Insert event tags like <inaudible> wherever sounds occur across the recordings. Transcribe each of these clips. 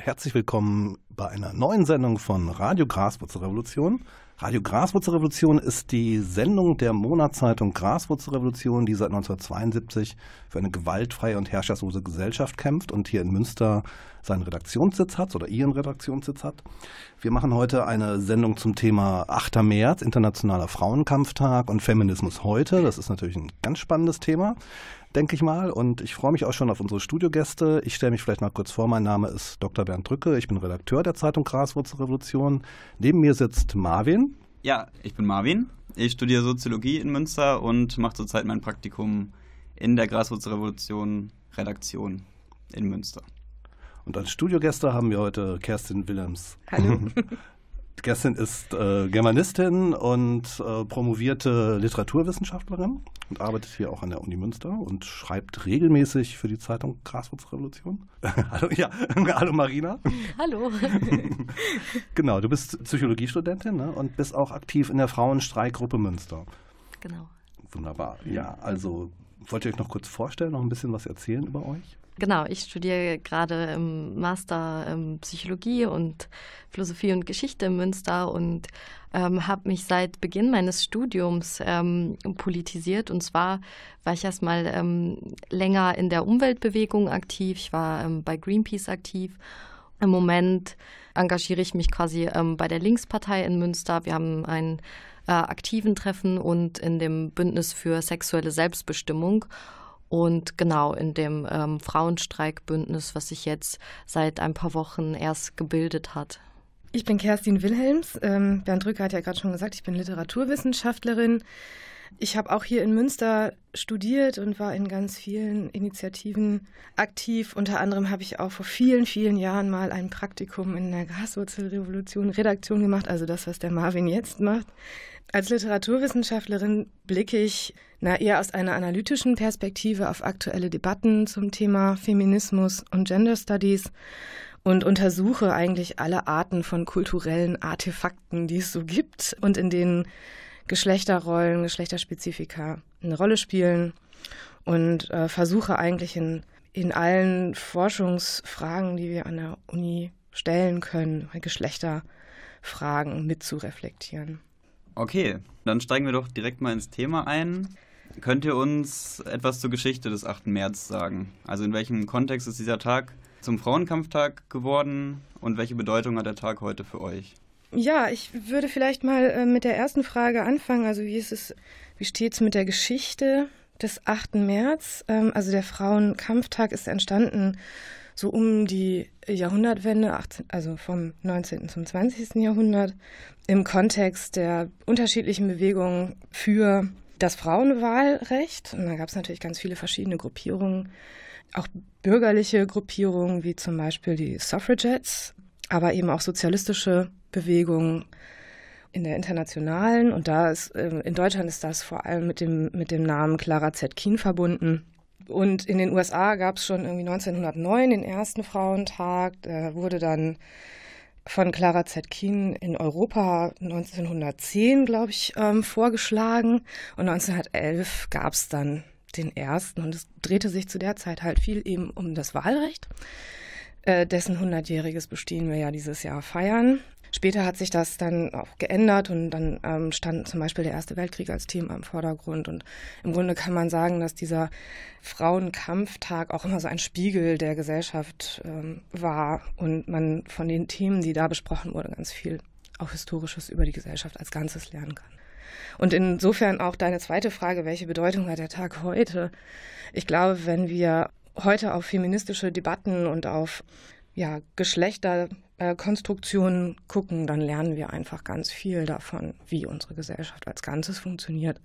Herzlich willkommen bei einer neuen Sendung von Radio Graswurzelrevolution. Radio Graswurzelrevolution ist die Sendung der Monatszeitung Graswurzelrevolution, die seit 1972 für eine gewaltfreie und herrscherslose Gesellschaft kämpft und hier in Münster seinen Redaktionssitz hat oder ihren Redaktionssitz hat. Wir machen heute eine Sendung zum Thema 8. März, Internationaler Frauenkampftag und Feminismus heute. Das ist natürlich ein ganz spannendes Thema denke ich mal. Und ich freue mich auch schon auf unsere Studiogäste. Ich stelle mich vielleicht mal kurz vor. Mein Name ist Dr. Bernd Drücke. Ich bin Redakteur der Zeitung Graswurzelrevolution. Neben mir sitzt Marvin. Ja, ich bin Marvin. Ich studiere Soziologie in Münster und mache zurzeit mein Praktikum in der Graswurzelrevolution Redaktion in Münster. Und als Studiogäste haben wir heute Kerstin Willems. Hallo. <laughs> Kerstin ist äh, Germanistin und äh, promovierte Literaturwissenschaftlerin und arbeitet hier auch an der Uni Münster und schreibt regelmäßig für die Zeitung Graswurzrevolution. <laughs> hallo, ja, <laughs> hallo Marina. Hallo. <laughs> genau, du bist Psychologiestudentin ne, und bist auch aktiv in der Frauenstreikgruppe Münster. Genau. Wunderbar. Ja, also wollt ihr euch noch kurz vorstellen, noch ein bisschen was erzählen über euch? Genau, ich studiere gerade im Master ähm, Psychologie und Philosophie und Geschichte in Münster und ähm, habe mich seit Beginn meines Studiums ähm, politisiert. Und zwar war ich erstmal ähm, länger in der Umweltbewegung aktiv. Ich war ähm, bei Greenpeace aktiv. Im Moment engagiere ich mich quasi ähm, bei der Linkspartei in Münster. Wir haben ein äh, aktiven Treffen und in dem Bündnis für sexuelle Selbstbestimmung. Und genau in dem ähm, Frauenstreikbündnis, was sich jetzt seit ein paar Wochen erst gebildet hat. Ich bin Kerstin Wilhelms. Ähm, Bernd Drücker hat ja gerade schon gesagt, ich bin Literaturwissenschaftlerin. Ich habe auch hier in Münster studiert und war in ganz vielen Initiativen aktiv. Unter anderem habe ich auch vor vielen, vielen Jahren mal ein Praktikum in der Graswurzelrevolution Redaktion gemacht, also das, was der Marvin jetzt macht. Als Literaturwissenschaftlerin blicke ich na, eher aus einer analytischen Perspektive auf aktuelle Debatten zum Thema Feminismus und Gender Studies und untersuche eigentlich alle Arten von kulturellen Artefakten, die es so gibt und in denen Geschlechterrollen, Geschlechterspezifika eine Rolle spielen und äh, versuche eigentlich in, in allen Forschungsfragen, die wir an der Uni stellen können, Geschlechterfragen mit zu reflektieren. Okay, dann steigen wir doch direkt mal ins Thema ein. Könnt ihr uns etwas zur Geschichte des 8. März sagen? Also in welchem Kontext ist dieser Tag zum Frauenkampftag geworden und welche Bedeutung hat der Tag heute für euch? Ja, ich würde vielleicht mal äh, mit der ersten Frage anfangen. Also wie ist es, wie steht es mit der Geschichte des 8. März? Ähm, also der Frauenkampftag ist entstanden so um die Jahrhundertwende, 18, also vom 19. zum 20. Jahrhundert, im Kontext der unterschiedlichen Bewegungen für das Frauenwahlrecht. Und da gab es natürlich ganz viele verschiedene Gruppierungen, auch bürgerliche Gruppierungen wie zum Beispiel die Suffragettes, aber eben auch sozialistische Bewegungen in der internationalen. Und da ist ähm, in Deutschland ist das vor allem mit dem, mit dem Namen Clara Zetkin verbunden. Und in den USA gab es schon irgendwie 1909 den ersten Frauentag. Da wurde dann von Clara Zetkin in Europa 1910, glaube ich, ähm, vorgeschlagen. Und 1911 gab es dann den ersten. Und es drehte sich zu der Zeit halt viel eben um das Wahlrecht, äh, dessen 100-jähriges Bestehen wir ja dieses Jahr feiern. Später hat sich das dann auch geändert und dann ähm, stand zum Beispiel der Erste Weltkrieg als Thema im Vordergrund. Und im Grunde kann man sagen, dass dieser Frauenkampftag auch immer so ein Spiegel der Gesellschaft ähm, war und man von den Themen, die da besprochen wurden, ganz viel auch Historisches über die Gesellschaft als Ganzes lernen kann. Und insofern auch deine zweite Frage, welche Bedeutung hat der Tag heute? Ich glaube, wenn wir heute auf feministische Debatten und auf ja, Geschlechterkonstruktionen gucken, dann lernen wir einfach ganz viel davon, wie unsere Gesellschaft als Ganzes funktioniert.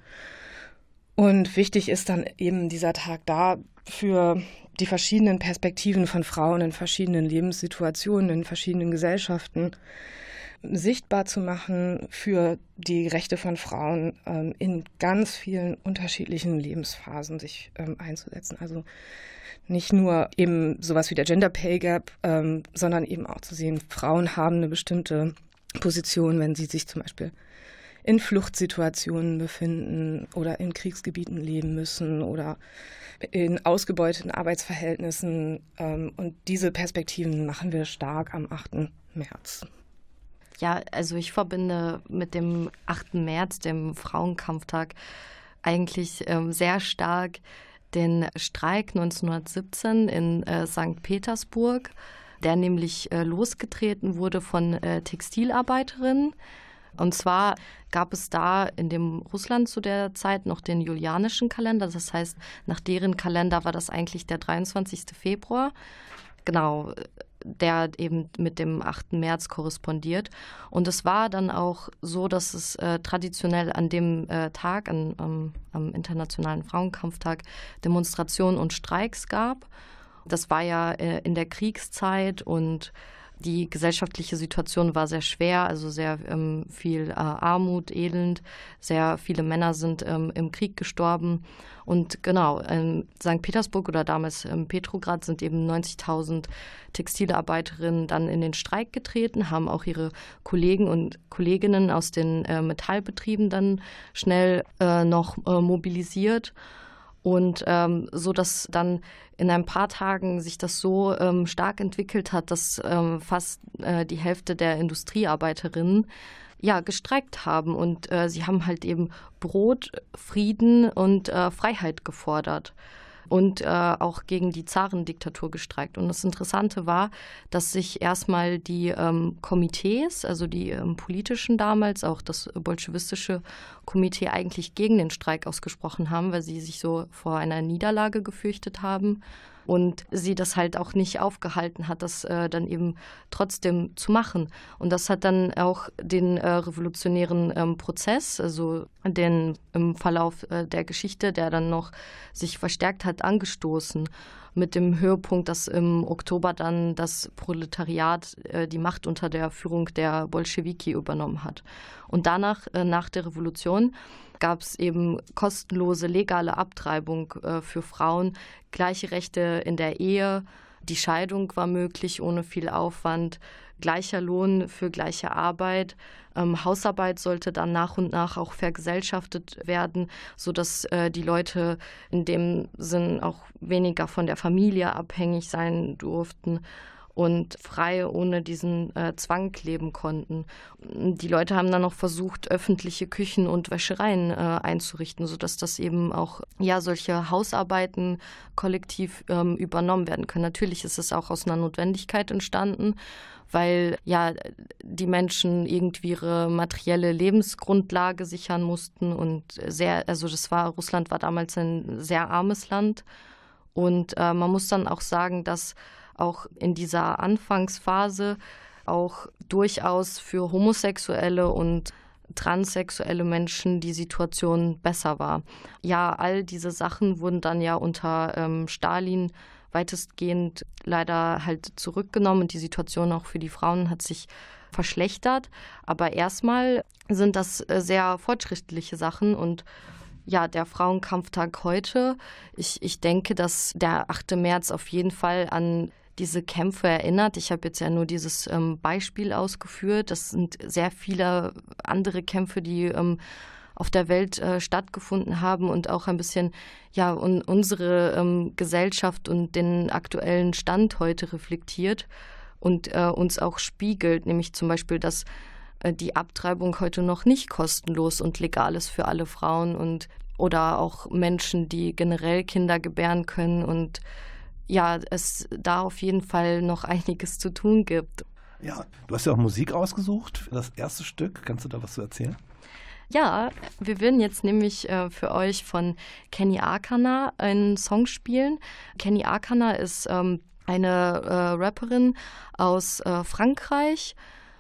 Und wichtig ist dann eben dieser Tag da für die verschiedenen Perspektiven von Frauen in verschiedenen Lebenssituationen, in verschiedenen Gesellschaften sichtbar zu machen für die Rechte von Frauen ähm, in ganz vielen unterschiedlichen Lebensphasen sich ähm, einzusetzen. Also nicht nur eben sowas wie der Gender Pay Gap, ähm, sondern eben auch zu sehen, Frauen haben eine bestimmte Position, wenn sie sich zum Beispiel in Fluchtsituationen befinden oder in Kriegsgebieten leben müssen oder in ausgebeuteten Arbeitsverhältnissen. Ähm, und diese Perspektiven machen wir stark am 8. März. Ja, also ich verbinde mit dem 8. März, dem Frauenkampftag, eigentlich ähm, sehr stark den Streik 1917 in äh, St. Petersburg, der nämlich äh, losgetreten wurde von äh, Textilarbeiterinnen. Und zwar gab es da in dem Russland zu der Zeit noch den julianischen Kalender. Das heißt, nach deren Kalender war das eigentlich der 23. Februar. Genau, der eben mit dem 8. März korrespondiert. Und es war dann auch so, dass es äh, traditionell an dem äh, Tag, an, ähm, am Internationalen Frauenkampftag, Demonstrationen und Streiks gab. Das war ja äh, in der Kriegszeit und die gesellschaftliche Situation war sehr schwer, also sehr ähm, viel äh, Armut, Elend. Sehr viele Männer sind ähm, im Krieg gestorben. Und genau, in St. Petersburg oder damals in Petrograd sind eben 90.000 Textilarbeiterinnen dann in den Streik getreten, haben auch ihre Kollegen und Kolleginnen aus den äh, Metallbetrieben dann schnell äh, noch äh, mobilisiert. Und ähm, so, dass dann in ein paar Tagen sich das so ähm, stark entwickelt hat, dass ähm, fast äh, die Hälfte der Industriearbeiterinnen ja gestreikt haben. Und äh, sie haben halt eben Brot, Frieden und äh, Freiheit gefordert und äh, auch gegen die Zarendiktatur gestreikt. Und das Interessante war, dass sich erstmal die ähm, Komitees, also die ähm, politischen damals, auch das bolschewistische Komitee eigentlich gegen den Streik ausgesprochen haben, weil sie sich so vor einer Niederlage gefürchtet haben und sie das halt auch nicht aufgehalten hat, das äh, dann eben trotzdem zu machen. Und das hat dann auch den äh, revolutionären ähm, Prozess, also den im Verlauf äh, der Geschichte, der dann noch sich verstärkt hat, angestoßen mit dem Höhepunkt, dass im Oktober dann das Proletariat äh, die Macht unter der Führung der Bolschewiki übernommen hat. Und danach, äh, nach der Revolution, gab es eben kostenlose legale Abtreibung äh, für Frauen, gleiche Rechte in der Ehe, die Scheidung war möglich ohne viel Aufwand, gleicher Lohn für gleiche Arbeit. Ähm, Hausarbeit sollte dann nach und nach auch vergesellschaftet werden, sodass äh, die Leute in dem Sinn auch weniger von der Familie abhängig sein durften und frei ohne diesen äh, Zwang leben konnten. Die Leute haben dann noch versucht, öffentliche Küchen und Wäschereien äh, einzurichten, sodass das eben auch ja solche Hausarbeiten kollektiv ähm, übernommen werden können. Natürlich ist es auch aus einer Notwendigkeit entstanden, weil ja die Menschen irgendwie ihre materielle Lebensgrundlage sichern mussten und sehr, also das war Russland war damals ein sehr armes Land und äh, man muss dann auch sagen, dass auch in dieser Anfangsphase auch durchaus für homosexuelle und transsexuelle Menschen die Situation besser war. Ja, all diese Sachen wurden dann ja unter ähm, Stalin weitestgehend leider halt zurückgenommen und die Situation auch für die Frauen hat sich verschlechtert. Aber erstmal sind das äh, sehr fortschrittliche Sachen und ja, der Frauenkampftag heute. Ich, ich denke, dass der 8. März auf jeden Fall an diese Kämpfe erinnert. Ich habe jetzt ja nur dieses ähm, Beispiel ausgeführt. Das sind sehr viele andere Kämpfe, die ähm, auf der Welt äh, stattgefunden haben und auch ein bisschen ja un unsere ähm, Gesellschaft und den aktuellen Stand heute reflektiert und äh, uns auch spiegelt, nämlich zum Beispiel, dass äh, die Abtreibung heute noch nicht kostenlos und legal ist für alle Frauen und oder auch Menschen, die generell Kinder gebären können und ja, es da auf jeden Fall noch <laughs> einiges zu tun gibt. Ja, du hast ja auch Musik ausgesucht für das erste Stück. Kannst du da was zu erzählen? Ja, wir würden jetzt nämlich äh, für euch von Kenny Arkana einen Song spielen. Kenny Arkana ist ähm, eine äh, Rapperin aus äh, Frankreich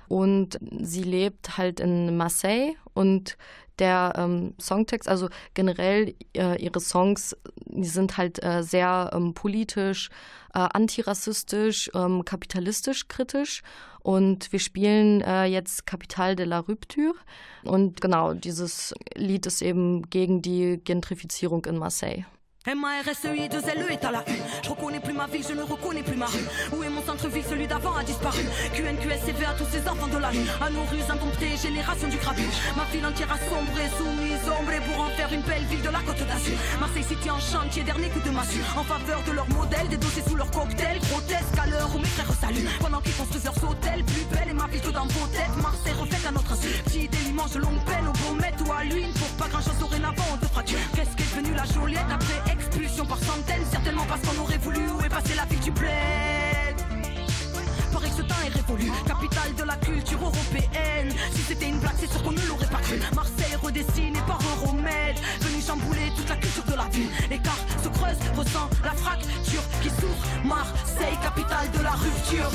Und sie lebt halt in Marseille und der ähm, Songtext, also generell äh, ihre Songs, die sind halt äh, sehr ähm, politisch, äh, antirassistisch, ähm, kapitalistisch kritisch. Und wir spielen äh, jetzt Capital de la Rupture. Und genau, dieses Lied ist eben gegen die Gentrifizierung in Marseille. M-A-R-S-E-I, 2 L-E est à la une. Je reconnais plus ma ville, je ne reconnais plus ma rue. Où est mon centre-ville, celui d'avant a disparu. QNQSCV à tous ces enfants de la rue. À nos rues indomptées, génération du grabuge. Ma ville entière a sombré, soumise, ombrée pour en faire une belle ville de la côte d'Azur. Marseille City en chantier, dernier coup de massue. En faveur de leur modèle, des dossiers sous leur cocktail. Grotesque à l'heure où mes frères saluent. Pendant qu'ils construisent leurs hôtels, plus belle et ma ville tout dans vos têtes. Marseille refaite à notre insu. Petit de longue peine, au Beaumet ou à l'huile. Pour pas grand chose dorénavant, fracture. Qu'est-ce qu'est devenu la Joliette après expulsion par centaines Certainement parce qu'on aurait voulu où est la ville du bled Pareil que ce temps est révolu, capitale de la culture européenne. Si c'était une blague, c'est sûr qu'on ne l'aurait pas cru. Marseille redessiné par Euromède, venu chambouler toute la culture de la ville. L'écart se creuse, ressent la fracture qui s'ouvre. Marseille, capitale de la rupture.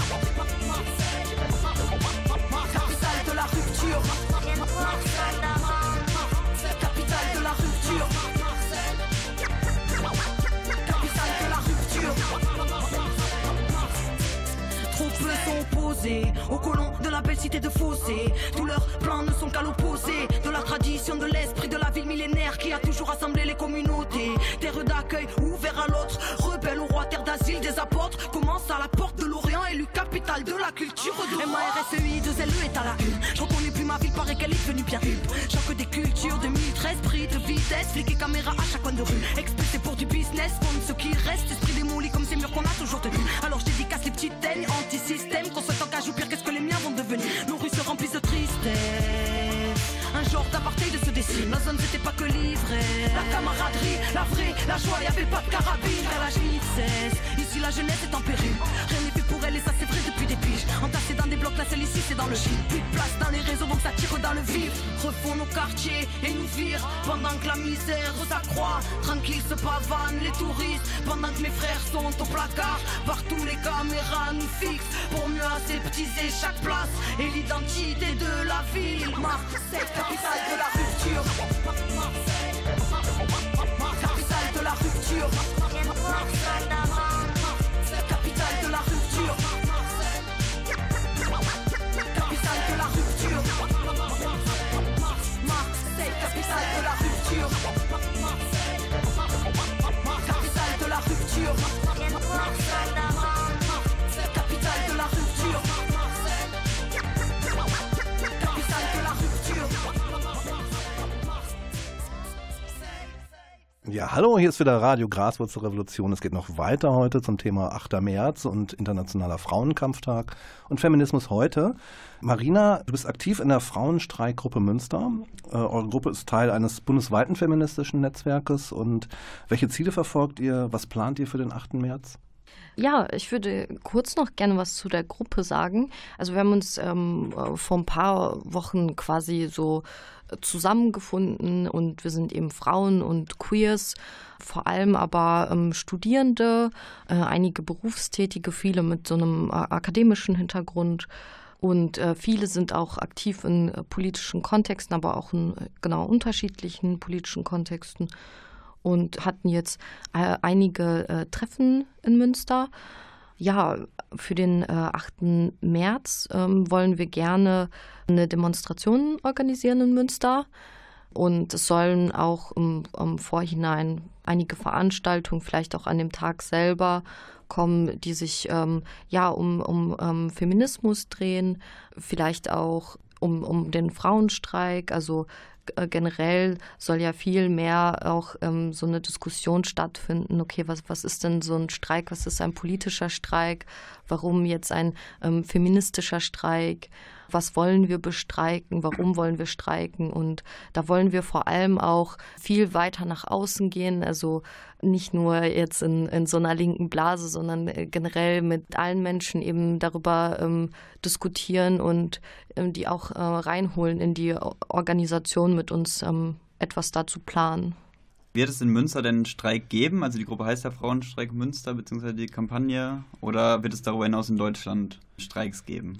Capitale de la rupture. Capitale sont opposés aux colons de la belle cité de Fossé. Tous leurs plans ne sont qu'à l'opposé de la tradition de l'esprit de la ville millénaire qui a toujours rassemblé les communautés. Terre d'accueil ouvert à l'autre, rebelle au roi, terre d'asile des apôtres. Commence à la porte de l'Orient, élu capitale de la culture. M-A-R-S-E-I, 2 L-E est à la une. Je reconnais plus ma ville, paraît qu'elle est devenue bien huppe. Choc des cultures, 2013, prix de vitesse, flic et caméra à chaque coin de rue. Expulsé pour du business, compte ce qui reste, esprit démoli comme ces murs qu'on a toujours tenus. Alors je dédicace les petites teignes, anti-système, qu'on se Nos rues se remplissent de tristesse. Un genre d'apartheid se dessine, la zone c'était pas que l'ivresse. La camaraderie, la vraie, la joie, y'avait pas de carabine. Car la cesse, la jeunesse est en péril. Rien n'est fait pour elle et ça c'est vrai depuis des piges. Entassés dans des blocs, la celle ici c'est dans le gym. Plus de place dans les réseaux donc ça tire dans le vif. Refont nos quartiers et nous virent pendant que la misère s'accroît. Tranquille se pavanent les touristes pendant que mes frères sont au placard. Partout les caméras nous fixent pour mieux aseptiser chaque place et l'identité de la ville. Marseille, capitale de la rupture. Capitale de la rupture. Ja, hallo, hier ist wieder Radio Graswurzelrevolution. Es geht noch weiter heute zum Thema 8. März und Internationaler Frauenkampftag und Feminismus heute. Marina, du bist aktiv in der Frauenstreikgruppe Münster. Äh, eure Gruppe ist Teil eines bundesweiten feministischen Netzwerkes. Und welche Ziele verfolgt ihr? Was plant ihr für den 8. März? Ja, ich würde kurz noch gerne was zu der Gruppe sagen. Also wir haben uns ähm, vor ein paar Wochen quasi so zusammengefunden und wir sind eben Frauen und Queers, vor allem aber ähm, Studierende, äh, einige Berufstätige, viele mit so einem äh, akademischen Hintergrund. Und äh, viele sind auch aktiv in äh, politischen Kontexten, aber auch in äh, genau unterschiedlichen politischen Kontexten und hatten jetzt äh, einige Treffen in Münster. Ja, für den äh, 8. März ähm, wollen wir gerne eine Demonstration organisieren in Münster. Und es sollen auch im, im Vorhinein einige Veranstaltungen, vielleicht auch an dem Tag selber, kommen, die sich ähm, ja um, um um Feminismus drehen, vielleicht auch um, um den Frauenstreik. Also äh, generell soll ja viel mehr auch ähm, so eine Diskussion stattfinden. Okay, was, was ist denn so ein Streik? Was ist ein politischer Streik? Warum jetzt ein ähm, feministischer Streik? Was wollen wir bestreiken? Warum wollen wir streiken? Und da wollen wir vor allem auch viel weiter nach außen gehen. Also nicht nur jetzt in, in so einer linken Blase, sondern äh, generell mit allen Menschen eben darüber ähm, diskutieren und ähm, die auch äh, reinholen in die Organisation mit uns ähm, etwas dazu planen. Wird es in Münster denn einen Streik geben? Also die Gruppe heißt ja Frauenstreik Münster, beziehungsweise die Kampagne. Oder wird es darüber hinaus in Deutschland Streiks geben?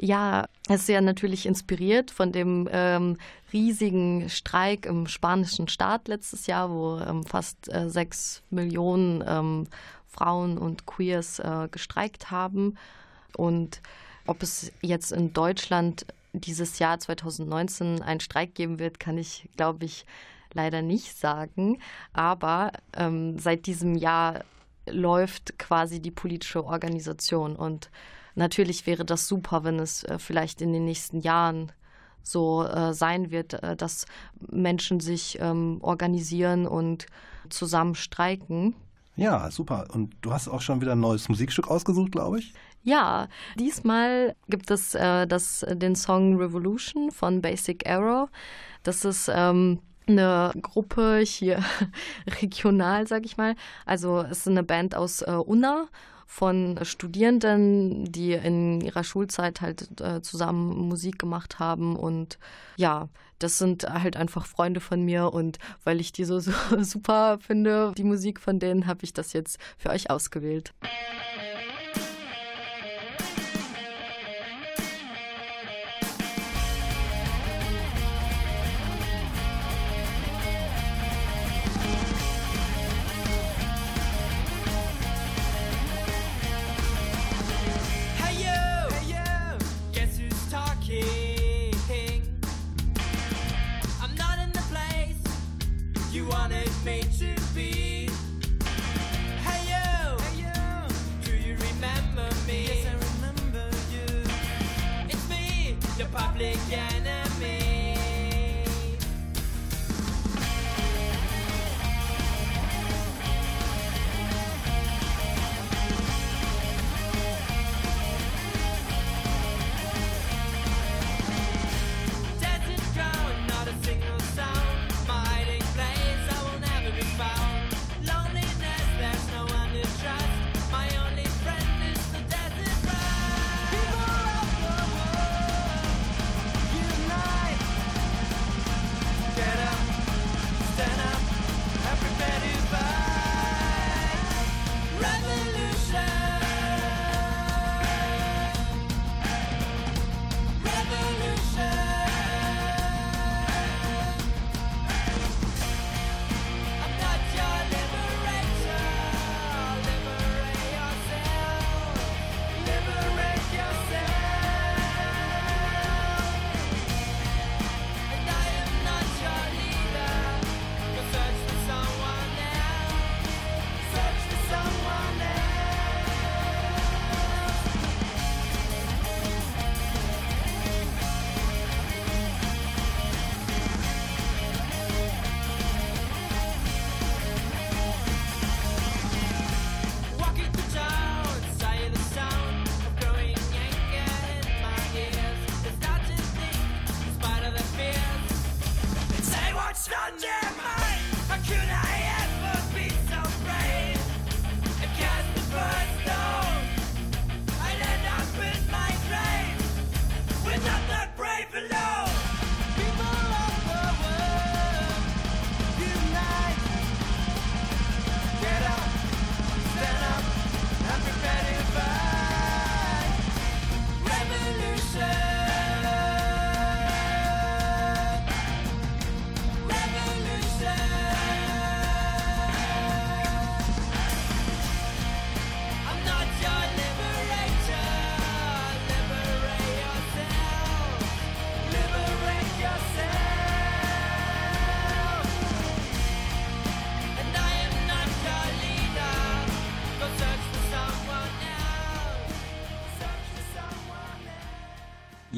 Ja, es ist ja natürlich inspiriert von dem ähm, riesigen Streik im spanischen Staat letztes Jahr, wo ähm, fast äh, sechs Millionen ähm, Frauen und Queers äh, gestreikt haben. Und ob es jetzt in Deutschland dieses Jahr 2019 einen Streik geben wird, kann ich, glaube ich, leider nicht sagen. Aber ähm, seit diesem Jahr läuft quasi die politische Organisation und Natürlich wäre das super, wenn es äh, vielleicht in den nächsten Jahren so äh, sein wird, äh, dass Menschen sich ähm, organisieren und zusammen streiken. Ja, super. Und du hast auch schon wieder ein neues Musikstück ausgesucht, glaube ich? Ja, diesmal gibt es äh, das, den Song Revolution von Basic Arrow. Das ist ähm, eine Gruppe hier <laughs> regional, sag ich mal. Also es ist eine Band aus äh, Unna von Studierenden, die in ihrer Schulzeit halt äh, zusammen Musik gemacht haben und ja, das sind halt einfach Freunde von mir und weil ich die so, so <laughs> super finde, die Musik von denen, habe ich das jetzt für euch ausgewählt.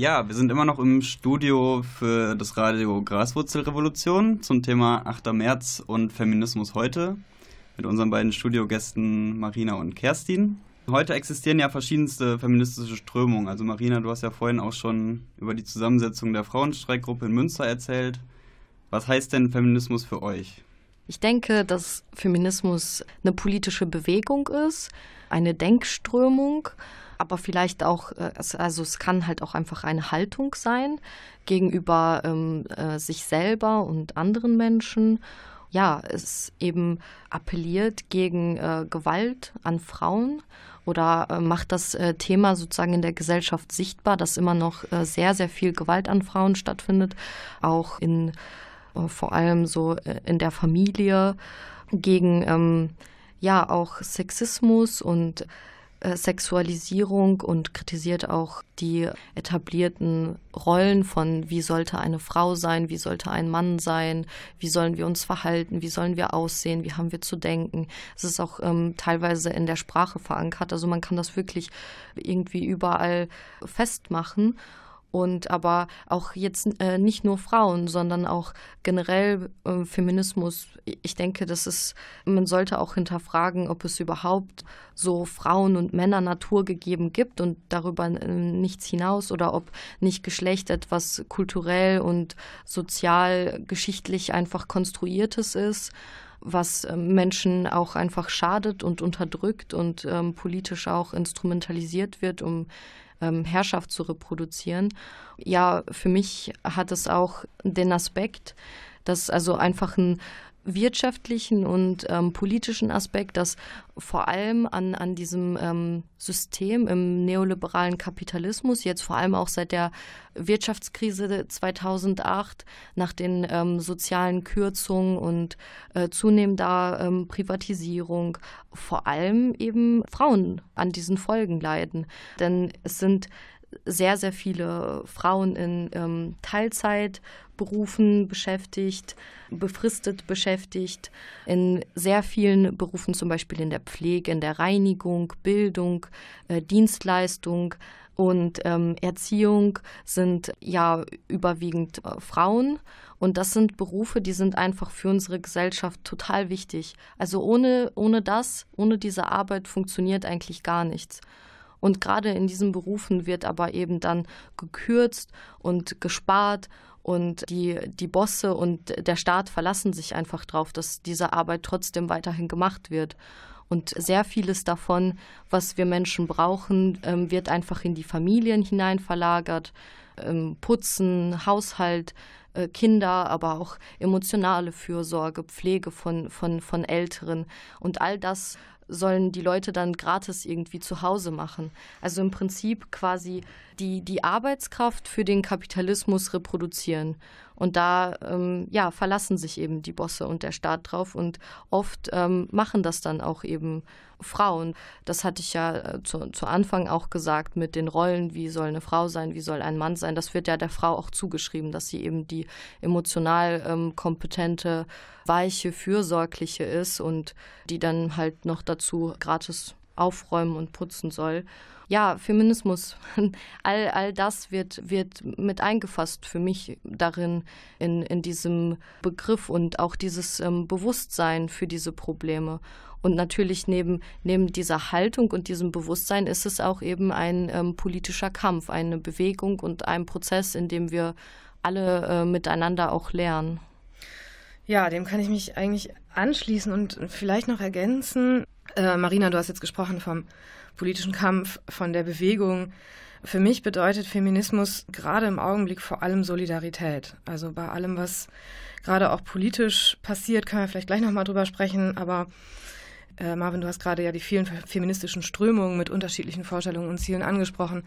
Ja, wir sind immer noch im Studio für das Radio Graswurzelrevolution zum Thema 8. März und Feminismus heute mit unseren beiden Studiogästen Marina und Kerstin. Heute existieren ja verschiedenste feministische Strömungen. Also Marina, du hast ja vorhin auch schon über die Zusammensetzung der Frauenstreikgruppe in Münster erzählt. Was heißt denn Feminismus für euch? Ich denke, dass Feminismus eine politische Bewegung ist, eine Denkströmung aber vielleicht auch, äh, also es kann halt auch einfach eine Haltung sein gegenüber ähm, äh, sich selber und anderen Menschen. ja, es eben appelliert gegen äh, Gewalt an Frauen oder äh, macht das äh, Thema sozusagen in der Gesellschaft sichtbar, dass immer noch äh, sehr, sehr viel Gewalt an Frauen stattfindet, auch in vor allem so in der Familie gegen ähm, ja auch Sexismus und Sexualisierung und kritisiert auch die etablierten Rollen von, wie sollte eine Frau sein, wie sollte ein Mann sein, wie sollen wir uns verhalten, wie sollen wir aussehen, wie haben wir zu denken. Es ist auch ähm, teilweise in der Sprache verankert, also man kann das wirklich irgendwie überall festmachen und aber auch jetzt äh, nicht nur Frauen, sondern auch generell äh, Feminismus. Ich denke, das ist, man sollte auch hinterfragen, ob es überhaupt so Frauen und Männer naturgegeben gibt und darüber äh, nichts hinaus oder ob nicht Geschlecht etwas kulturell und sozial geschichtlich einfach konstruiertes ist was ähm, Menschen auch einfach schadet und unterdrückt und ähm, politisch auch instrumentalisiert wird, um ähm, Herrschaft zu reproduzieren. Ja, für mich hat es auch den Aspekt, dass also einfach ein wirtschaftlichen und ähm, politischen Aspekt, dass vor allem an, an diesem ähm, System im neoliberalen Kapitalismus, jetzt vor allem auch seit der Wirtschaftskrise 2008, nach den ähm, sozialen Kürzungen und äh, zunehmender ähm, Privatisierung, vor allem eben Frauen an diesen Folgen leiden. Denn es sind sehr, sehr viele Frauen in ähm, Teilzeitberufen beschäftigt, befristet beschäftigt, in sehr vielen Berufen, zum Beispiel in der Pflege, in der Reinigung, Bildung, äh, Dienstleistung und ähm, Erziehung sind ja überwiegend äh, Frauen. Und das sind Berufe, die sind einfach für unsere Gesellschaft total wichtig. Also ohne, ohne das, ohne diese Arbeit funktioniert eigentlich gar nichts. Und gerade in diesen Berufen wird aber eben dann gekürzt und gespart und die, die Bosse und der Staat verlassen sich einfach darauf, dass diese Arbeit trotzdem weiterhin gemacht wird. Und sehr vieles davon, was wir Menschen brauchen, ähm, wird einfach in die Familien hinein verlagert. Ähm, Putzen, Haushalt, äh, Kinder, aber auch emotionale Fürsorge, Pflege von, von, von Älteren. Und all das sollen die Leute dann gratis irgendwie zu Hause machen. Also im Prinzip quasi die, die Arbeitskraft für den Kapitalismus reproduzieren. Und da ähm, ja, verlassen sich eben die Bosse und der Staat drauf und oft ähm, machen das dann auch eben Frauen. Das hatte ich ja äh, zu, zu Anfang auch gesagt mit den Rollen, wie soll eine Frau sein, wie soll ein Mann sein. Das wird ja der Frau auch zugeschrieben, dass sie eben die emotional ähm, kompetente, weiche, fürsorgliche ist und die dann halt noch dazu gratis aufräumen und putzen soll ja, Feminismus, <laughs> all, all das wird, wird mit eingefasst für mich darin, in, in diesem Begriff und auch dieses ähm, Bewusstsein für diese Probleme. Und natürlich neben, neben dieser Haltung und diesem Bewusstsein ist es auch eben ein ähm, politischer Kampf, eine Bewegung und ein Prozess, in dem wir alle äh, miteinander auch lernen. Ja, dem kann ich mich eigentlich anschließen und vielleicht noch ergänzen. Äh, Marina, du hast jetzt gesprochen vom politischen Kampf, von der Bewegung. Für mich bedeutet Feminismus gerade im Augenblick vor allem Solidarität. Also bei allem, was gerade auch politisch passiert, können wir vielleicht gleich nochmal drüber sprechen. Aber äh, Marvin, du hast gerade ja die vielen feministischen Strömungen mit unterschiedlichen Vorstellungen und Zielen angesprochen.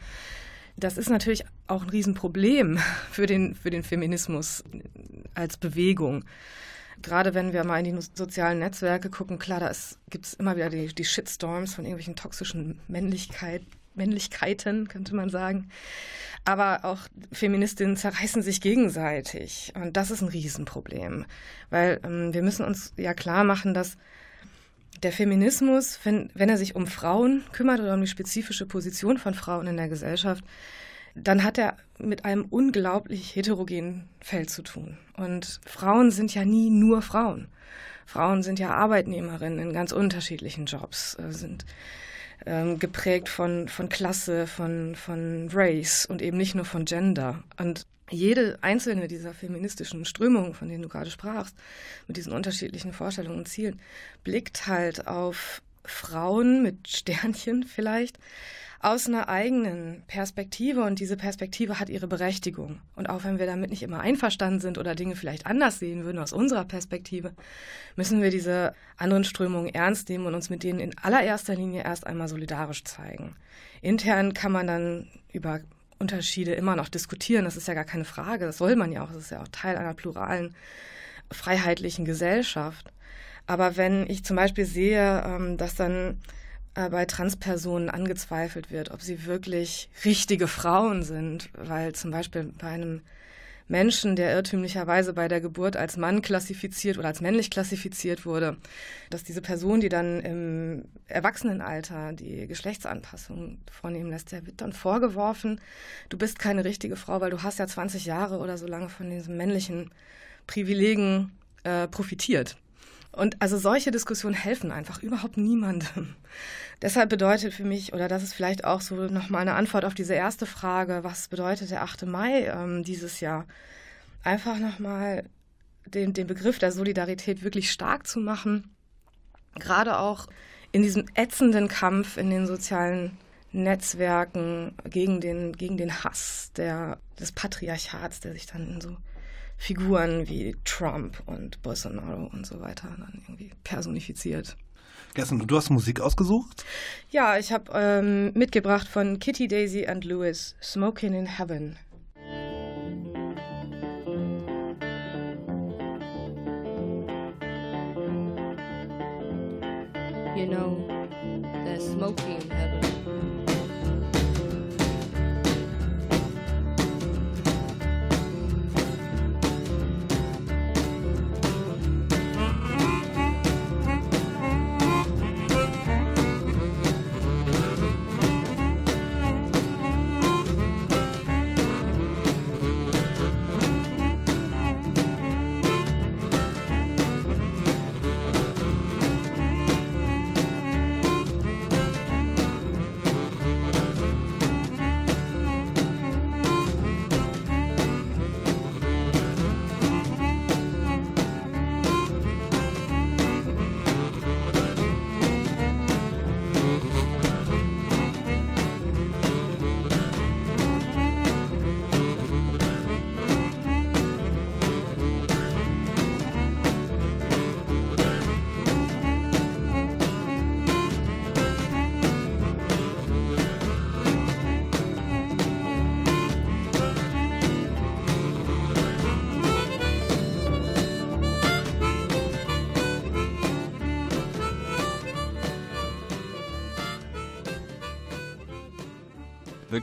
Das ist natürlich auch ein Riesenproblem <laughs> für den, für den Feminismus als Bewegung gerade wenn wir mal in die sozialen Netzwerke gucken, klar, da gibt es immer wieder die, die Shitstorms von irgendwelchen toxischen Männlichkeit, Männlichkeiten, könnte man sagen. Aber auch Feministinnen zerreißen sich gegenseitig. Und das ist ein Riesenproblem. Weil ähm, wir müssen uns ja klar machen, dass der Feminismus, wenn, wenn er sich um Frauen kümmert oder um die spezifische Position von Frauen in der Gesellschaft, dann hat er mit einem unglaublich heterogenen Feld zu tun. Und Frauen sind ja nie nur Frauen. Frauen sind ja Arbeitnehmerinnen in ganz unterschiedlichen Jobs, äh, sind ähm, geprägt von, von Klasse, von, von Race und eben nicht nur von Gender. Und jede einzelne dieser feministischen Strömungen, von denen du gerade sprachst, mit diesen unterschiedlichen Vorstellungen und Zielen, blickt halt auf Frauen mit Sternchen vielleicht aus einer eigenen Perspektive und diese Perspektive hat ihre Berechtigung. Und auch wenn wir damit nicht immer einverstanden sind oder Dinge vielleicht anders sehen würden aus unserer Perspektive, müssen wir diese anderen Strömungen ernst nehmen und uns mit denen in allererster Linie erst einmal solidarisch zeigen. Intern kann man dann über Unterschiede immer noch diskutieren, das ist ja gar keine Frage, das soll man ja auch, das ist ja auch Teil einer pluralen, freiheitlichen Gesellschaft. Aber wenn ich zum Beispiel sehe, ähm, dass dann bei Transpersonen angezweifelt wird, ob sie wirklich richtige Frauen sind, weil zum Beispiel bei einem Menschen, der irrtümlicherweise bei der Geburt als Mann klassifiziert oder als männlich klassifiziert wurde, dass diese Person, die dann im Erwachsenenalter die Geschlechtsanpassung vornehmen lässt, der wird dann vorgeworfen, du bist keine richtige Frau, weil du hast ja 20 Jahre oder so lange von diesen männlichen Privilegien äh, profitiert. Und also solche Diskussionen helfen einfach überhaupt niemandem. Deshalb bedeutet für mich, oder das ist vielleicht auch so nochmal eine Antwort auf diese erste Frage, was bedeutet der 8. Mai ähm, dieses Jahr? Einfach nochmal den, den Begriff der Solidarität wirklich stark zu machen, gerade auch in diesem ätzenden Kampf in den sozialen Netzwerken gegen den, gegen den Hass der, des Patriarchats, der sich dann in so Figuren wie Trump und Bolsonaro und so weiter dann irgendwie personifiziert. Gestern, du hast Musik ausgesucht? Ja, ich habe ähm, mitgebracht von Kitty Daisy and Lewis, Smoking in Heaven.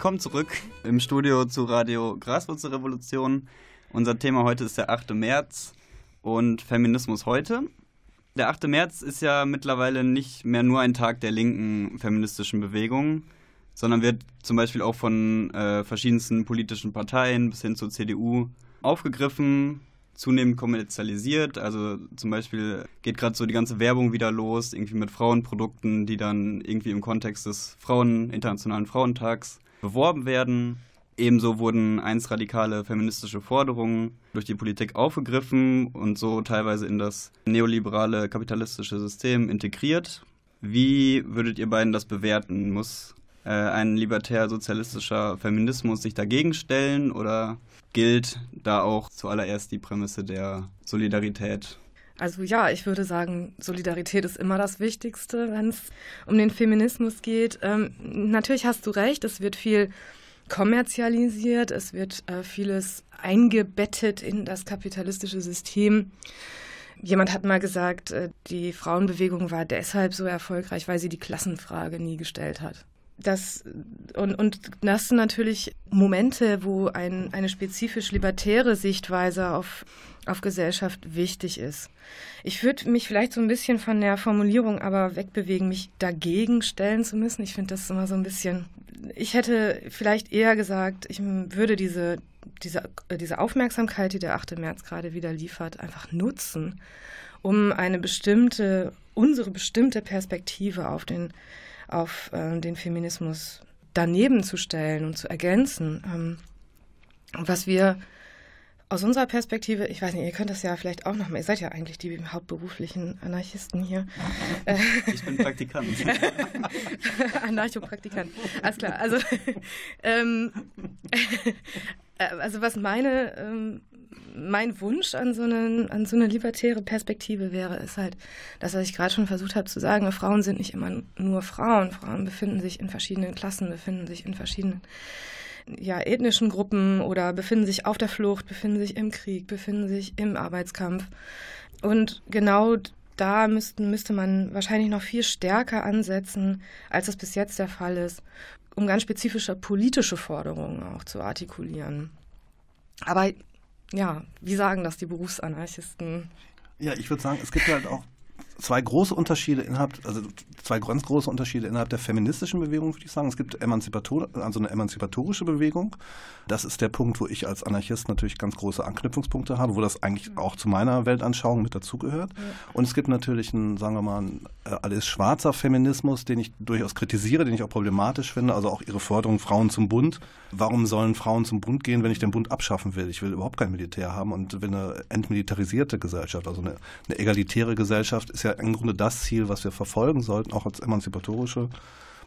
Willkommen zurück im Studio zu Radio Graswurzelrevolution. Unser Thema heute ist der 8. März und Feminismus heute. Der 8. März ist ja mittlerweile nicht mehr nur ein Tag der linken feministischen Bewegung, sondern wird zum Beispiel auch von äh, verschiedensten politischen Parteien bis hin zur CDU aufgegriffen, zunehmend kommerzialisiert. Also zum Beispiel geht gerade so die ganze Werbung wieder los, irgendwie mit Frauenprodukten, die dann irgendwie im Kontext des Frauen, Internationalen Frauentags beworben werden. Ebenso wurden einst radikale feministische Forderungen durch die Politik aufgegriffen und so teilweise in das neoliberale kapitalistische System integriert. Wie würdet ihr beiden das bewerten? Muss äh, ein libertär-sozialistischer Feminismus sich dagegen stellen oder gilt da auch zuallererst die Prämisse der Solidarität? Also ja, ich würde sagen, Solidarität ist immer das Wichtigste, wenn es um den Feminismus geht. Ähm, natürlich hast du recht, es wird viel kommerzialisiert, es wird äh, vieles eingebettet in das kapitalistische System. Jemand hat mal gesagt, äh, die Frauenbewegung war deshalb so erfolgreich, weil sie die Klassenfrage nie gestellt hat das und, und das sind natürlich Momente, wo ein, eine spezifisch libertäre Sichtweise auf, auf Gesellschaft wichtig ist. Ich würde mich vielleicht so ein bisschen von der Formulierung aber wegbewegen, mich dagegen stellen zu müssen. Ich finde das immer so ein bisschen. Ich hätte vielleicht eher gesagt, ich würde diese, diese, diese Aufmerksamkeit, die der 8. März gerade wieder liefert, einfach nutzen, um eine bestimmte, unsere bestimmte Perspektive auf den auf äh, den Feminismus daneben zu stellen und zu ergänzen. Ähm, was wir aus unserer Perspektive, ich weiß nicht, ihr könnt das ja vielleicht auch noch mal, ihr seid ja eigentlich die hauptberuflichen Anarchisten hier. Ich bin Praktikant. <laughs> Anarchopraktikant. Alles klar. Also, <laughs> ähm, <laughs> also was meine, ähm, mein Wunsch an so, eine, an so eine libertäre Perspektive wäre, ist halt, das, was ich gerade schon versucht habe zu sagen, Frauen sind nicht immer nur Frauen. Frauen befinden sich in verschiedenen Klassen, befinden sich in verschiedenen ja, ethnischen Gruppen oder befinden sich auf der Flucht, befinden sich im Krieg, befinden sich im Arbeitskampf. Und genau da müssten, müsste man wahrscheinlich noch viel stärker ansetzen, als das bis jetzt der Fall ist, um ganz spezifische politische Forderungen auch zu artikulieren. Aber ja, wie sagen das die Berufsanarchisten? Ja, ich würde sagen, es gibt halt auch zwei große Unterschiede innerhalb, also zwei ganz große Unterschiede innerhalb der feministischen Bewegung, würde ich sagen. Es gibt Emanzipator, also eine emanzipatorische Bewegung. Das ist der Punkt, wo ich als Anarchist natürlich ganz große Anknüpfungspunkte habe, wo das eigentlich auch zu meiner Weltanschauung mit dazugehört. Ja. Und es gibt natürlich einen, sagen wir mal, einen, äh, alles schwarzer Feminismus, den ich durchaus kritisiere, den ich auch problematisch finde. Also auch ihre Forderung Frauen zum Bund. Warum sollen Frauen zum Bund gehen, wenn ich den Bund abschaffen will? Ich will überhaupt kein Militär haben und will eine entmilitarisierte Gesellschaft, also eine, eine egalitäre Gesellschaft ist ja im Grunde das Ziel, was wir verfolgen sollten, auch als emanzipatorische,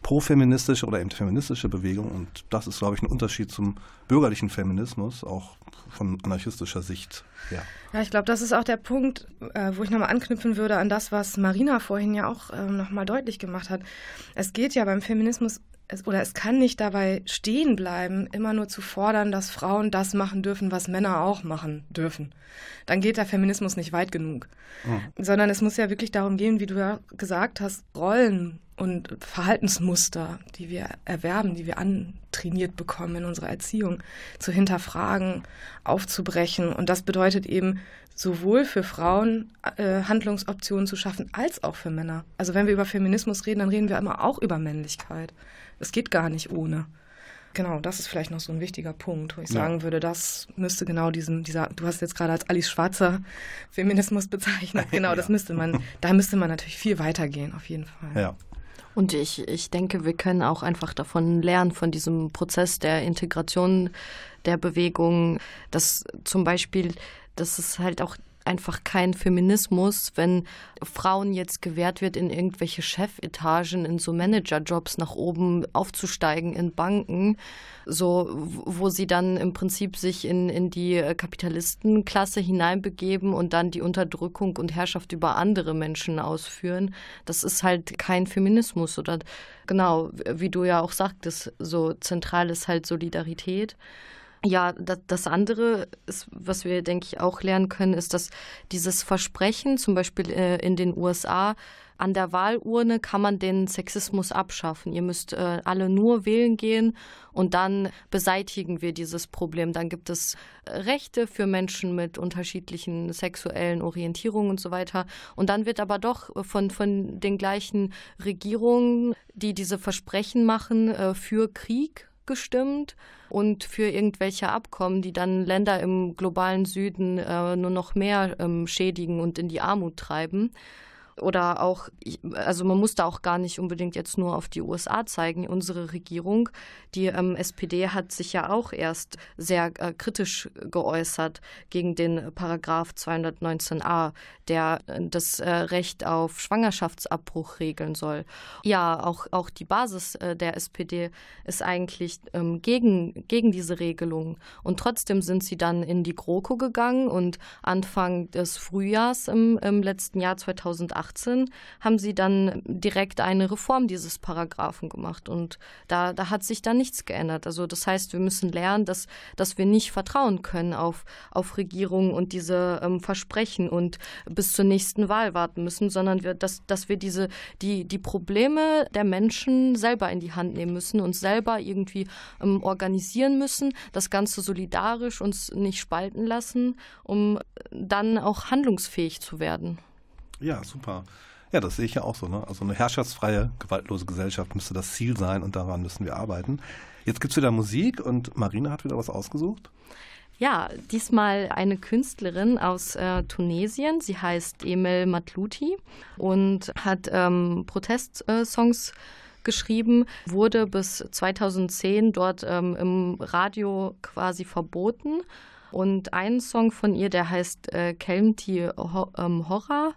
profeministische oder eben feministische Bewegung. Und das ist, glaube ich, ein Unterschied zum bürgerlichen Feminismus, auch von anarchistischer Sicht her. Ja, ich glaube, das ist auch der Punkt, äh, wo ich nochmal anknüpfen würde an das, was Marina vorhin ja auch äh, nochmal deutlich gemacht hat. Es geht ja beim Feminismus es, oder es kann nicht dabei stehen bleiben, immer nur zu fordern, dass Frauen das machen dürfen, was Männer auch machen dürfen. Dann geht der Feminismus nicht weit genug. Mhm. Sondern es muss ja wirklich darum gehen, wie du ja gesagt hast, Rollen und Verhaltensmuster, die wir erwerben, die wir antrainiert bekommen in unserer Erziehung, zu hinterfragen, aufzubrechen. Und das bedeutet eben, sowohl für Frauen äh, Handlungsoptionen zu schaffen, als auch für Männer. Also wenn wir über Feminismus reden, dann reden wir immer auch über Männlichkeit. Es geht gar nicht ohne. Genau, das ist vielleicht noch so ein wichtiger Punkt, wo ich ja. sagen würde, das müsste genau diesen, dieser, du hast jetzt gerade als Alice Schwarzer Feminismus bezeichnet, genau, <laughs> ja. das müsste man, da müsste man natürlich viel weitergehen, auf jeden Fall. Ja. Und ich, ich denke, wir können auch einfach davon lernen, von diesem Prozess der Integration der Bewegung, dass zum Beispiel, dass es halt auch einfach kein Feminismus, wenn Frauen jetzt gewährt wird, in irgendwelche Chefetagen, in so Managerjobs nach oben aufzusteigen in Banken, so wo sie dann im Prinzip sich in, in die Kapitalistenklasse hineinbegeben und dann die Unterdrückung und Herrschaft über andere Menschen ausführen. Das ist halt kein Feminismus oder genau, wie du ja auch sagtest, so zentral ist halt Solidarität. Ja, das, andere, ist, was wir, denke ich, auch lernen können, ist, dass dieses Versprechen, zum Beispiel äh, in den USA, an der Wahlurne kann man den Sexismus abschaffen. Ihr müsst äh, alle nur wählen gehen und dann beseitigen wir dieses Problem. Dann gibt es Rechte für Menschen mit unterschiedlichen sexuellen Orientierungen und so weiter. Und dann wird aber doch von, von den gleichen Regierungen, die diese Versprechen machen, äh, für Krieg gestimmt und für irgendwelche Abkommen, die dann Länder im globalen Süden äh, nur noch mehr ähm, schädigen und in die Armut treiben. Oder auch, also man muss da auch gar nicht unbedingt jetzt nur auf die USA zeigen. Unsere Regierung, die ähm, SPD, hat sich ja auch erst sehr äh, kritisch geäußert gegen den Paragraph 219a, der äh, das äh, Recht auf Schwangerschaftsabbruch regeln soll. Ja, auch, auch die Basis äh, der SPD ist eigentlich ähm, gegen, gegen diese Regelung. Und trotzdem sind sie dann in die GroKo gegangen und Anfang des Frühjahrs im, im letzten Jahr 2018 2018 haben sie dann direkt eine Reform dieses Paragraphen gemacht und da, da hat sich dann nichts geändert. Also das heißt, wir müssen lernen, dass, dass wir nicht vertrauen können auf, auf Regierungen und diese ähm, Versprechen und bis zur nächsten Wahl warten müssen, sondern wir, dass, dass wir diese, die, die Probleme der Menschen selber in die Hand nehmen müssen und selber irgendwie ähm, organisieren müssen, das Ganze solidarisch uns nicht spalten lassen, um dann auch handlungsfähig zu werden. Ja, super. Ja, das sehe ich ja auch so. Ne? Also eine herrschaftsfreie, gewaltlose Gesellschaft müsste das Ziel sein und daran müssen wir arbeiten. Jetzt gibt es wieder Musik und Marina hat wieder was ausgesucht. Ja, diesmal eine Künstlerin aus äh, Tunesien. Sie heißt Emel Matluti und hat ähm, Protestsongs geschrieben, wurde bis 2010 dort ähm, im Radio quasi verboten Und ein Song von ihr, der heißt äh, Kelmti Ho ähm, Horror,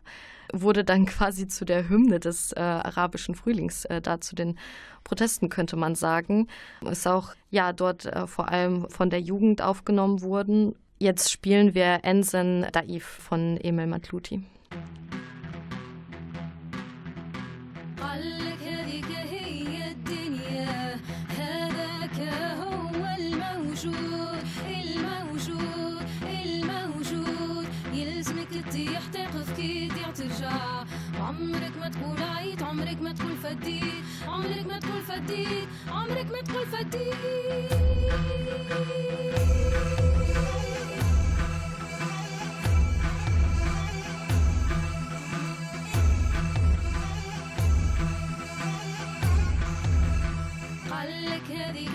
wurde dann <laughs> quasi zu der Hymne des äh, arabischen Frühlings, äh, da zu den Protesten könnte man sagen. Ist auch ja dort äh, vor allem von der Jugend aufgenommen worden. Jetzt spielen wir Ensen Daif von Emil Matluti. عمرك ما تقول عيط عمرك ما تقول فدي عمرك ما تقول فدي عمرك ما تقول فدي قال لك هذه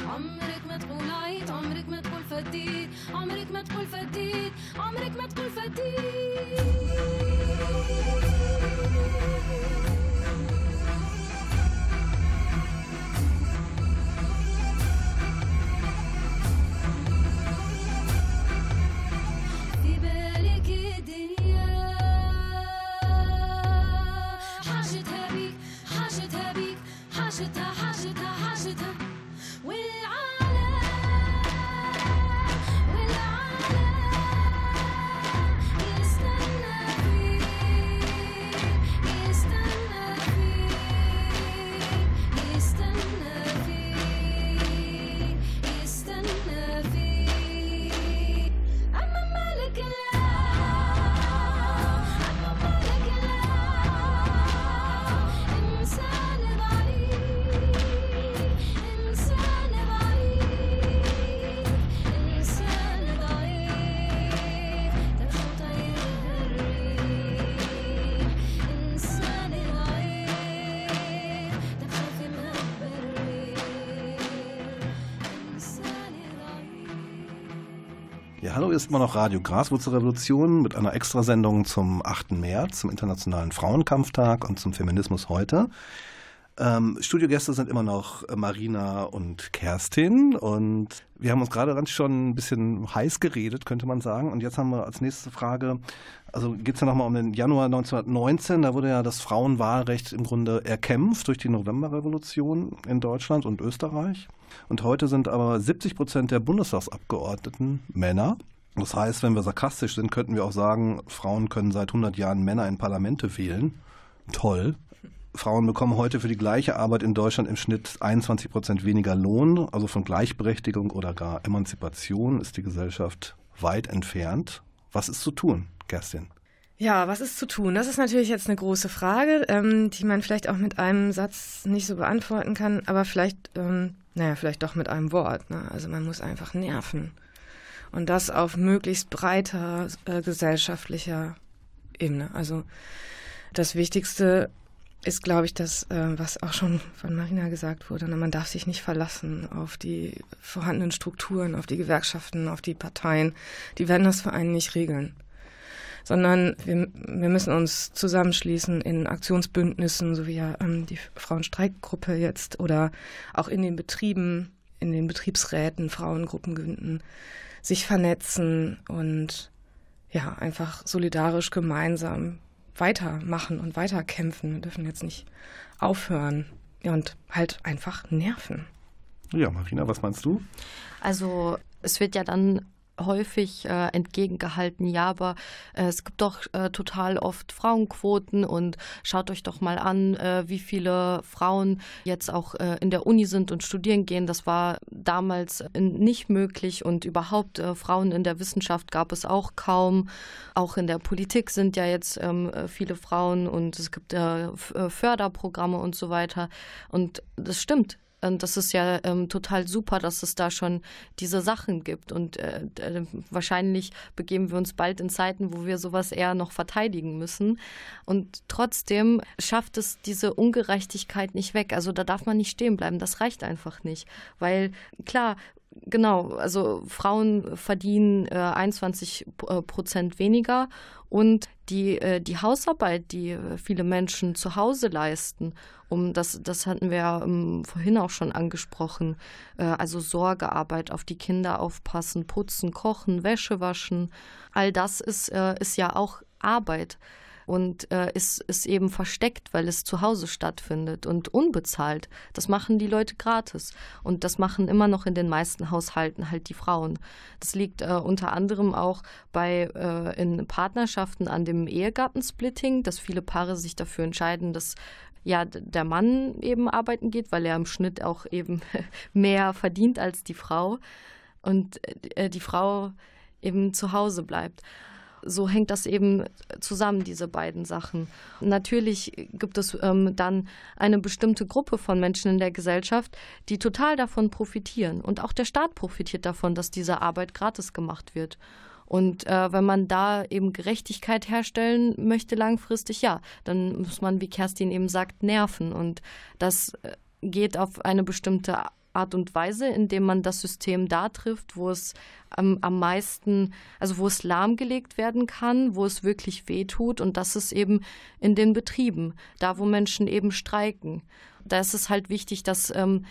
عمرك ما تقول عيط عمرك ما تقول فديت عمرك ما تقول فديت عمرك ما تقول فديت. في بالك ist immer noch Radio Graswurzelrevolution mit einer Extrasendung zum 8. März, zum Internationalen Frauenkampftag und zum Feminismus heute. Ähm, Studiogäste sind immer noch Marina und Kerstin und wir haben uns gerade ganz schon ein bisschen heiß geredet, könnte man sagen. Und jetzt haben wir als nächste Frage, also geht es ja nochmal um den Januar 1919, da wurde ja das Frauenwahlrecht im Grunde erkämpft durch die Novemberrevolution in Deutschland und Österreich. Und heute sind aber 70 Prozent der Bundestagsabgeordneten Männer. Das heißt, wenn wir sarkastisch sind, könnten wir auch sagen, Frauen können seit 100 Jahren Männer in Parlamente wählen. Toll. Frauen bekommen heute für die gleiche Arbeit in Deutschland im Schnitt 21 Prozent weniger Lohn. Also von Gleichberechtigung oder gar Emanzipation ist die Gesellschaft weit entfernt. Was ist zu tun, Kerstin? Ja, was ist zu tun? Das ist natürlich jetzt eine große Frage, ähm, die man vielleicht auch mit einem Satz nicht so beantworten kann, aber vielleicht, ähm, naja, vielleicht doch mit einem Wort. Ne? Also man muss einfach nerven. Und das auf möglichst breiter äh, gesellschaftlicher Ebene. Also das Wichtigste ist, glaube ich, das, äh, was auch schon von Marina gesagt wurde. Ne? Man darf sich nicht verlassen auf die vorhandenen Strukturen, auf die Gewerkschaften, auf die Parteien. Die werden das für einen nicht regeln sondern wir, wir müssen uns zusammenschließen in Aktionsbündnissen, so wie ja ähm, die Frauenstreikgruppe jetzt oder auch in den Betrieben, in den Betriebsräten, Frauengruppen gründen, sich vernetzen und ja, einfach solidarisch gemeinsam weitermachen und weiterkämpfen. Wir dürfen jetzt nicht aufhören ja, und halt einfach nerven. Ja, Marina, was meinst du? Also es wird ja dann häufig äh, entgegengehalten, ja, aber äh, es gibt doch äh, total oft Frauenquoten und schaut euch doch mal an, äh, wie viele Frauen jetzt auch äh, in der Uni sind und studieren gehen. Das war damals äh, nicht möglich und überhaupt Frauen in der Wissenschaft gab es auch kaum. Auch in der Politik sind ja jetzt ähm, äh, viele Frauen und es gibt Förderprogramme und so weiter. Und das stimmt. Und das ist ja ähm, total super, dass es da schon diese Sachen gibt. Und äh, äh, wahrscheinlich begeben wir uns bald in Zeiten, wo wir sowas eher noch verteidigen müssen. Und trotzdem schafft es diese Ungerechtigkeit nicht weg. Also da darf man nicht stehen bleiben. Das reicht einfach nicht. Weil klar, genau, also Frauen verdienen äh, 21 äh, Prozent weniger und die, äh, die Hausarbeit, die äh, viele Menschen zu Hause leisten, um das, das hatten wir ähm, vorhin auch schon angesprochen, äh, also Sorgearbeit, auf die Kinder aufpassen, putzen, kochen, Wäsche waschen, all das ist, äh, ist ja auch Arbeit und äh, ist, ist eben versteckt, weil es zu Hause stattfindet und unbezahlt. Das machen die Leute gratis und das machen immer noch in den meisten Haushalten halt die Frauen. Das liegt äh, unter anderem auch bei äh, in Partnerschaften an dem Ehegattensplitting, dass viele Paare sich dafür entscheiden, dass ja der Mann eben arbeiten geht, weil er im Schnitt auch eben <laughs> mehr verdient als die Frau und äh, die Frau eben zu Hause bleibt so hängt das eben zusammen, diese beiden Sachen. Natürlich gibt es ähm, dann eine bestimmte Gruppe von Menschen in der Gesellschaft, die total davon profitieren. Und auch der Staat profitiert davon, dass diese Arbeit gratis gemacht wird. Und äh, wenn man da eben Gerechtigkeit herstellen möchte langfristig, ja, dann muss man, wie Kerstin eben sagt, nerven. Und das äh, geht auf eine bestimmte Art und Weise, indem man das System da trifft, wo es am, am meisten, also wo es lahmgelegt werden kann, wo es wirklich wehtut. Und das ist eben in den Betrieben, da wo Menschen eben streiken. Da ist es halt wichtig, dass ähm,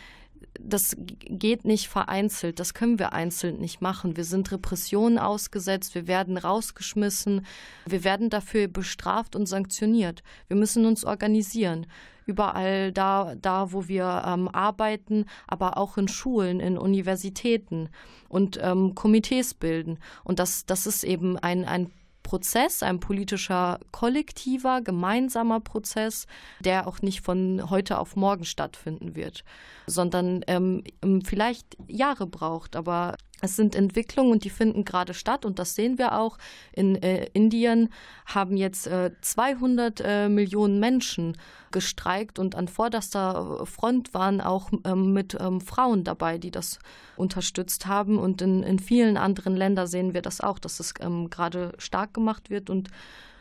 das geht nicht vereinzelt, das können wir einzeln nicht machen. Wir sind Repressionen ausgesetzt, wir werden rausgeschmissen, wir werden dafür bestraft und sanktioniert. Wir müssen uns organisieren überall da, da wo wir ähm, arbeiten, aber auch in Schulen, in Universitäten und ähm, Komitees bilden. Und das, das ist eben ein, ein Prozess, ein politischer, kollektiver, gemeinsamer Prozess, der auch nicht von heute auf morgen stattfinden wird, sondern ähm, vielleicht Jahre braucht. Aber es sind Entwicklungen und die finden gerade statt und das sehen wir auch. In äh, Indien haben jetzt äh, 200 äh, Millionen Menschen gestreikt und an vorderster Front waren auch ähm, mit ähm, Frauen dabei, die das unterstützt haben. Und in, in vielen anderen Ländern sehen wir das auch, dass es ähm, gerade stark gemacht wird und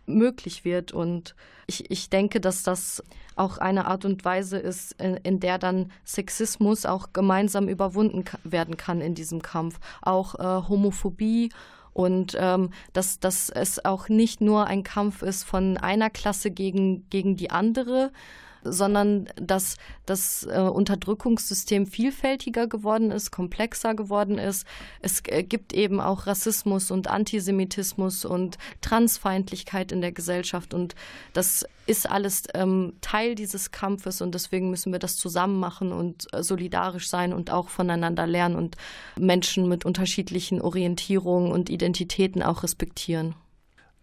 möglich wird. Und ich, ich denke, dass das auch eine Art und Weise ist, in, in der dann Sexismus auch gemeinsam überwunden werden kann in diesem Kampf. Auch äh, Homophobie und ähm, dass, dass es auch nicht nur ein Kampf ist von einer Klasse gegen, gegen die andere, sondern dass das äh, Unterdrückungssystem vielfältiger geworden ist, komplexer geworden ist. Es äh, gibt eben auch Rassismus und Antisemitismus und Transfeindlichkeit in der Gesellschaft und das ist alles ähm, Teil dieses Kampfes und deswegen müssen wir das zusammen machen und äh, solidarisch sein und auch voneinander lernen und Menschen mit unterschiedlichen Orientierungen und Identitäten auch respektieren.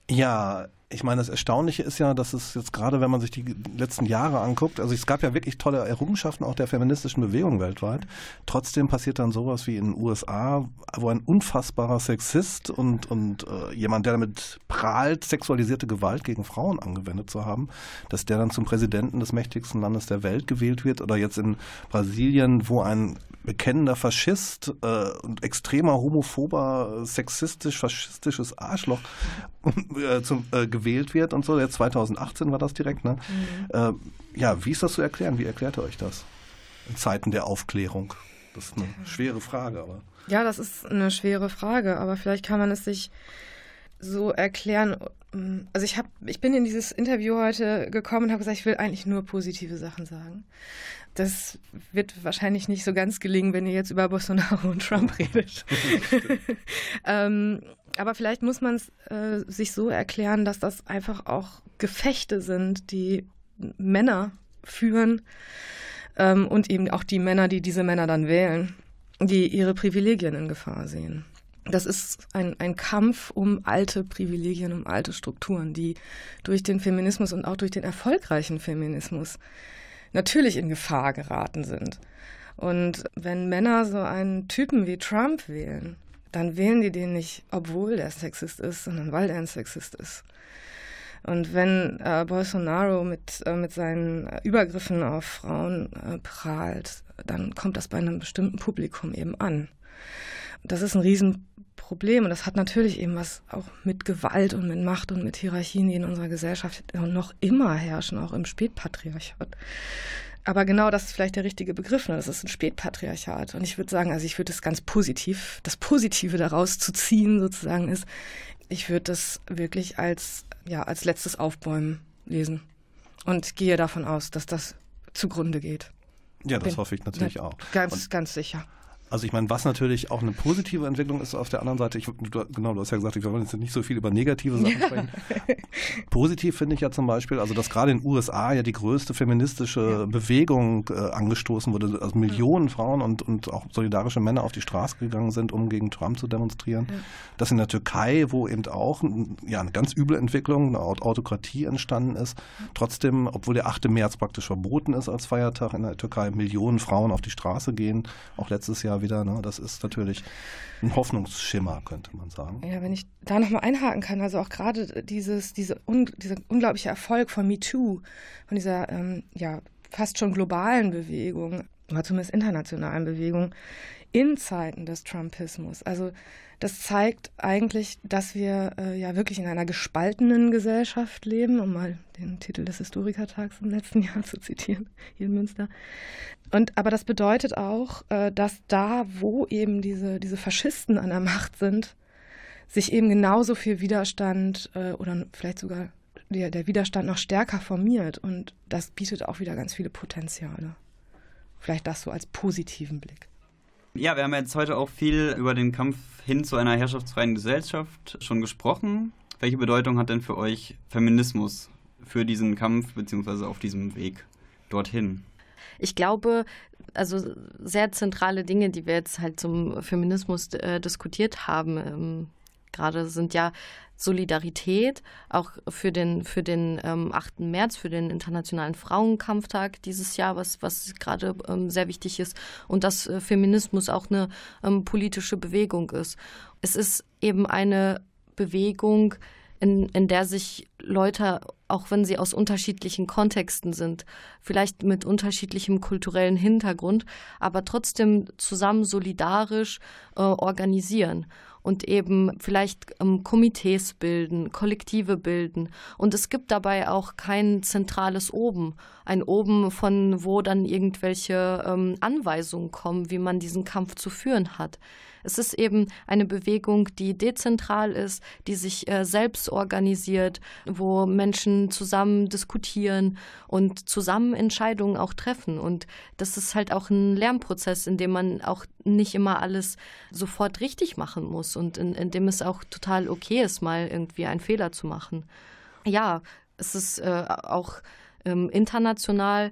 Ja, ich meine, das Erstaunliche ist ja, dass es jetzt gerade, wenn man sich die letzten Jahre anguckt, also es gab ja wirklich tolle Errungenschaften auch der feministischen Bewegung weltweit. Trotzdem passiert dann sowas wie in den USA, wo ein unfassbarer Sexist und, und äh, jemand, der damit prahlt, sexualisierte Gewalt gegen Frauen angewendet zu haben, dass der dann zum Präsidenten des mächtigsten Landes der Welt gewählt wird. Oder jetzt in Brasilien, wo ein bekennender Faschist äh, und extremer homophober, sexistisch, faschistisches Arschloch <laughs> äh, zum, äh, gewählt wird und so. Jetzt 2018 war das direkt, ne? Mhm. Äh, ja, wie ist das zu erklären? Wie erklärt ihr euch das? In Zeiten der Aufklärung. Das ist eine schwere Frage, aber. Ja, das ist eine schwere Frage, aber vielleicht kann man es sich so erklären. Also ich habe, ich bin in dieses Interview heute gekommen und habe gesagt, ich will eigentlich nur positive Sachen sagen. Das wird wahrscheinlich nicht so ganz gelingen, wenn ihr jetzt über Bolsonaro und Trump redet. <laughs> <laughs> ähm, aber vielleicht muss man es äh, sich so erklären, dass das einfach auch Gefechte sind, die Männer führen ähm, und eben auch die Männer, die diese Männer dann wählen, die ihre Privilegien in Gefahr sehen. Das ist ein, ein Kampf um alte Privilegien, um alte Strukturen, die durch den Feminismus und auch durch den erfolgreichen Feminismus natürlich in Gefahr geraten sind. Und wenn Männer so einen Typen wie Trump wählen, dann wählen die den nicht, obwohl der Sexist ist, sondern weil er ein Sexist ist. Und wenn äh, Bolsonaro mit, äh, mit seinen Übergriffen auf Frauen äh, prahlt, dann kommt das bei einem bestimmten Publikum eben an. Das ist ein Riesenproblem und das hat natürlich eben was auch mit Gewalt und mit Macht und mit Hierarchien, die in unserer Gesellschaft noch immer herrschen, auch im Spätpatriarchat, Aber genau das ist vielleicht der richtige Begriff. Ne? Das ist ein Spätpatriarchat. Und ich würde sagen, also ich würde das ganz positiv, das Positive daraus zu ziehen sozusagen ist, ich würde das wirklich als, ja, als letztes Aufbäumen lesen. Und gehe davon aus, dass das zugrunde geht. Ja, das Bin- hoffe ich natürlich auch. Ganz, Und ganz sicher. Also ich meine, was natürlich auch eine positive Entwicklung ist auf der anderen Seite, ich, du, genau, du hast ja gesagt, wir wollen jetzt nicht so viel über negative Sachen sprechen. Positiv finde ich ja zum Beispiel, also dass gerade in den USA ja die größte feministische Bewegung äh, angestoßen wurde, also Millionen Frauen und, und auch solidarische Männer auf die Straße gegangen sind, um gegen Trump zu demonstrieren. Dass in der Türkei, wo eben auch ja, eine ganz üble Entwicklung, eine Aut- Autokratie entstanden ist, trotzdem, obwohl der 8. März praktisch verboten ist als Feiertag in der Türkei, Millionen Frauen auf die Straße gehen, auch letztes Jahr wieder. Ne? Das ist natürlich ein Hoffnungsschimmer, könnte man sagen. Ja, wenn ich da nochmal einhaken kann, also auch gerade dieses, diese un, dieser unglaubliche Erfolg von MeToo, von dieser ähm, ja fast schon globalen Bewegung, oder zumindest internationalen Bewegung, in Zeiten des Trumpismus. Also das zeigt eigentlich, dass wir äh, ja wirklich in einer gespaltenen Gesellschaft leben, um mal den Titel des Historikertags im letzten <laughs> Jahr zu zitieren, hier in Münster. Und aber das bedeutet auch, äh, dass da, wo eben diese, diese Faschisten an der Macht sind, sich eben genauso viel Widerstand äh, oder vielleicht sogar der, der Widerstand noch stärker formiert. Und das bietet auch wieder ganz viele Potenziale. Vielleicht das so als positiven Blick. Ja, wir haben jetzt heute auch viel über den Kampf hin zu einer herrschaftsfreien Gesellschaft schon gesprochen. Welche Bedeutung hat denn für euch Feminismus für diesen Kampf beziehungsweise auf diesem Weg dorthin? Ich glaube, also sehr zentrale Dinge, die wir jetzt halt zum Feminismus äh, diskutiert haben, ähm, gerade sind ja Solidarität, auch für den, für den ähm, 8. März, für den Internationalen Frauenkampftag dieses Jahr, was, was gerade ähm, sehr wichtig ist, und dass äh, Feminismus auch eine ähm, politische Bewegung ist. Es ist eben eine Bewegung, in, in der sich Leute, auch wenn sie aus unterschiedlichen Kontexten sind, vielleicht mit unterschiedlichem kulturellen Hintergrund, aber trotzdem zusammen solidarisch äh, organisieren und eben vielleicht ähm, Komitees bilden, Kollektive bilden. Und es gibt dabei auch kein zentrales Oben, ein Oben, von wo dann irgendwelche ähm, Anweisungen kommen, wie man diesen Kampf zu führen hat. Es ist eben eine Bewegung, die dezentral ist, die sich äh, selbst organisiert, wo Menschen zusammen diskutieren und zusammen Entscheidungen auch treffen. Und das ist halt auch ein Lernprozess, in dem man auch nicht immer alles sofort richtig machen muss und in, in dem es auch total okay ist, mal irgendwie einen Fehler zu machen. Ja, es ist äh, auch ähm, international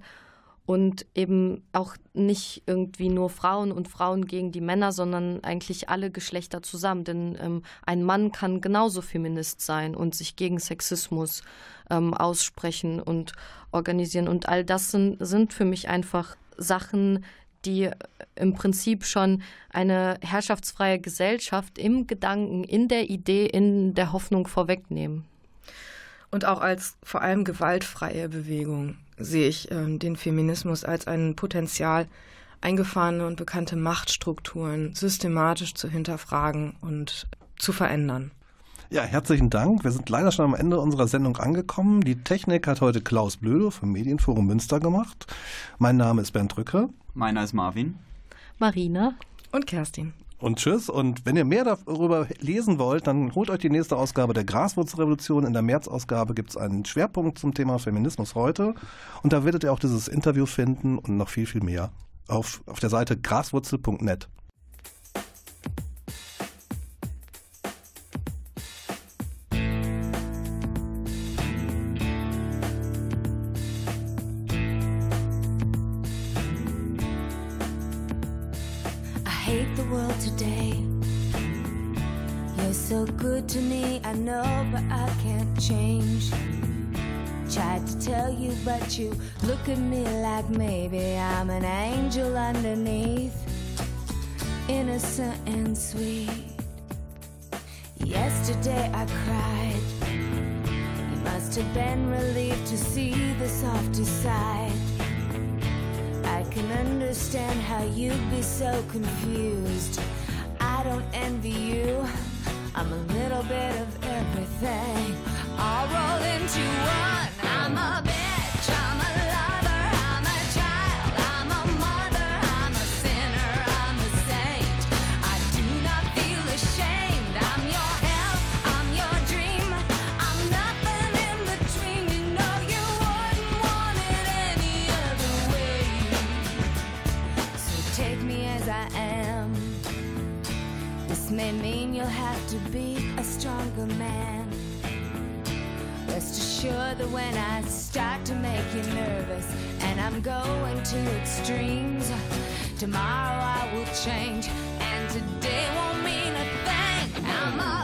und eben auch nicht irgendwie nur Frauen und Frauen gegen die Männer, sondern eigentlich alle Geschlechter zusammen. Denn ähm, ein Mann kann genauso Feminist sein und sich gegen Sexismus ähm, aussprechen und organisieren. Und all das sind, sind für mich einfach Sachen, die im Prinzip schon eine herrschaftsfreie Gesellschaft im Gedanken, in der Idee, in der Hoffnung vorwegnehmen. Und auch als vor allem gewaltfreie Bewegung sehe ich ähm, den Feminismus als ein Potenzial, eingefahrene und bekannte Machtstrukturen systematisch zu hinterfragen und zu verändern. Ja, herzlichen Dank. Wir sind leider schon am Ende unserer Sendung angekommen. Die Technik hat heute Klaus Blödo vom Medienforum Münster gemacht. Mein Name ist Bernd Drücke. Meiner ist Marvin. Marina. Und Kerstin. Und tschüss. Und wenn ihr mehr darüber lesen wollt, dann holt euch die nächste Ausgabe der Graswurzelrevolution. In der März-Ausgabe gibt es einen Schwerpunkt zum Thema Feminismus heute. Und da werdet ihr auch dieses Interview finden und noch viel, viel mehr auf, auf der Seite graswurzel.net. hate the world today. You're so good to me, I know, but I can't change. Tried to tell you, but you look at me like maybe I'm an angel underneath, innocent and sweet. Yesterday I cried. You must have been relieved to see the softer side. Can understand how you'd be so confused. I don't envy you. I'm a little bit of everything. I'll roll into one. I'm a bitch. I'm a you'll have to be a stronger man. Rest assured that when I start to make you nervous, and I'm going to extremes, tomorrow I will change, and today won't mean a thing. I'm